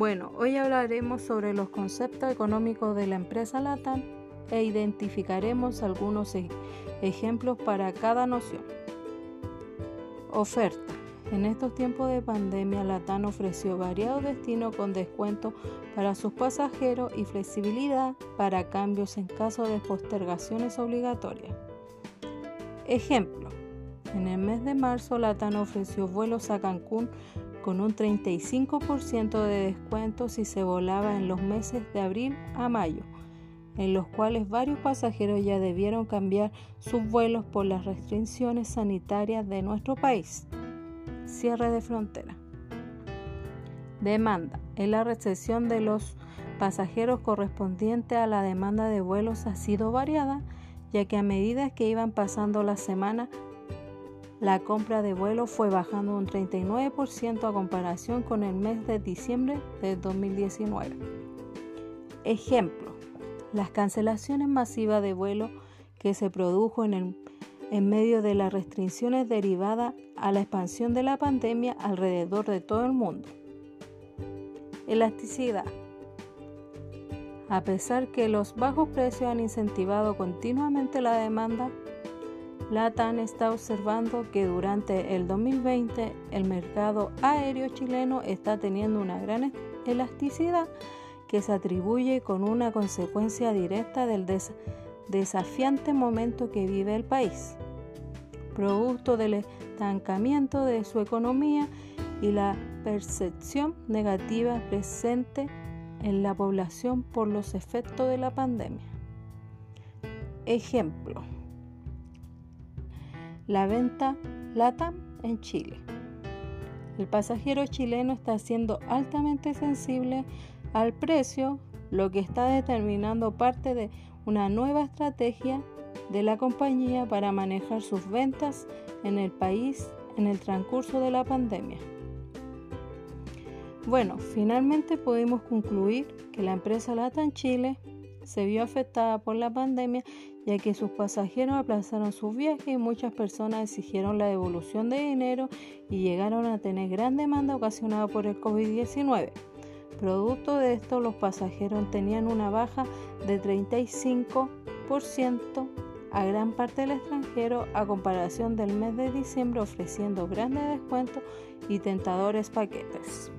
Bueno, hoy hablaremos sobre los conceptos económicos de la empresa LATAM e identificaremos algunos e-, ejemplos para cada noción. Oferta. En estos tiempos de pandemia, LATAM ofreció variados destinos con descuento para sus pasajeros y flexibilidad para cambios en caso de postergaciones obligatorias. Ejemplo. En el mes de marzo, LATAM ofreció vuelos a Cancún con un 35% de descuento si se volaba en los meses de abril a mayo, en los cuales varios pasajeros ya debieron cambiar sus vuelos por las restricciones sanitarias de nuestro país. Cierre de frontera. Demanda. En la recesión de los pasajeros correspondiente a la demanda de vuelos ha sido variada, ya que a medida que iban pasando las semanas, la compra de vuelos fue bajando un 39% a comparación con el mes de diciembre de 2019. Ejemplo, las cancelaciones masivas de vuelos que se produjo en, en medio de las restricciones derivadas a la expansión de la pandemia alrededor de todo el mundo. Elasticidad. A pesar que los bajos precios han incentivado continuamente la demanda, LATAM está observando que durante el 2020 el mercado aéreo chileno está teniendo una gran elasticidad que se atribuye con una consecuencia directa del desafiante momento que vive el país, producto del estancamiento de su economía y la percepción negativa presente en la población por los efectos de la pandemia. Ejemplo la venta LATAM en Chile. El pasajero chileno está siendo altamente sensible al precio, lo que está determinando parte de una nueva estrategia de la compañía para manejar sus ventas en el país en el transcurso de la pandemia. Bueno, finalmente pudimos concluir que la empresa LATAM Chile se vio afectada por la pandemia ya que sus pasajeros aplazaron sus viajes y muchas personas exigieron la devolución de dinero y llegaron a tener gran demanda ocasionada por el COVID-19. Producto de esto, los pasajeros tenían una baja de 35% a gran parte del extranjero a comparación del mes de diciembre ofreciendo grandes descuentos y tentadores paquetes.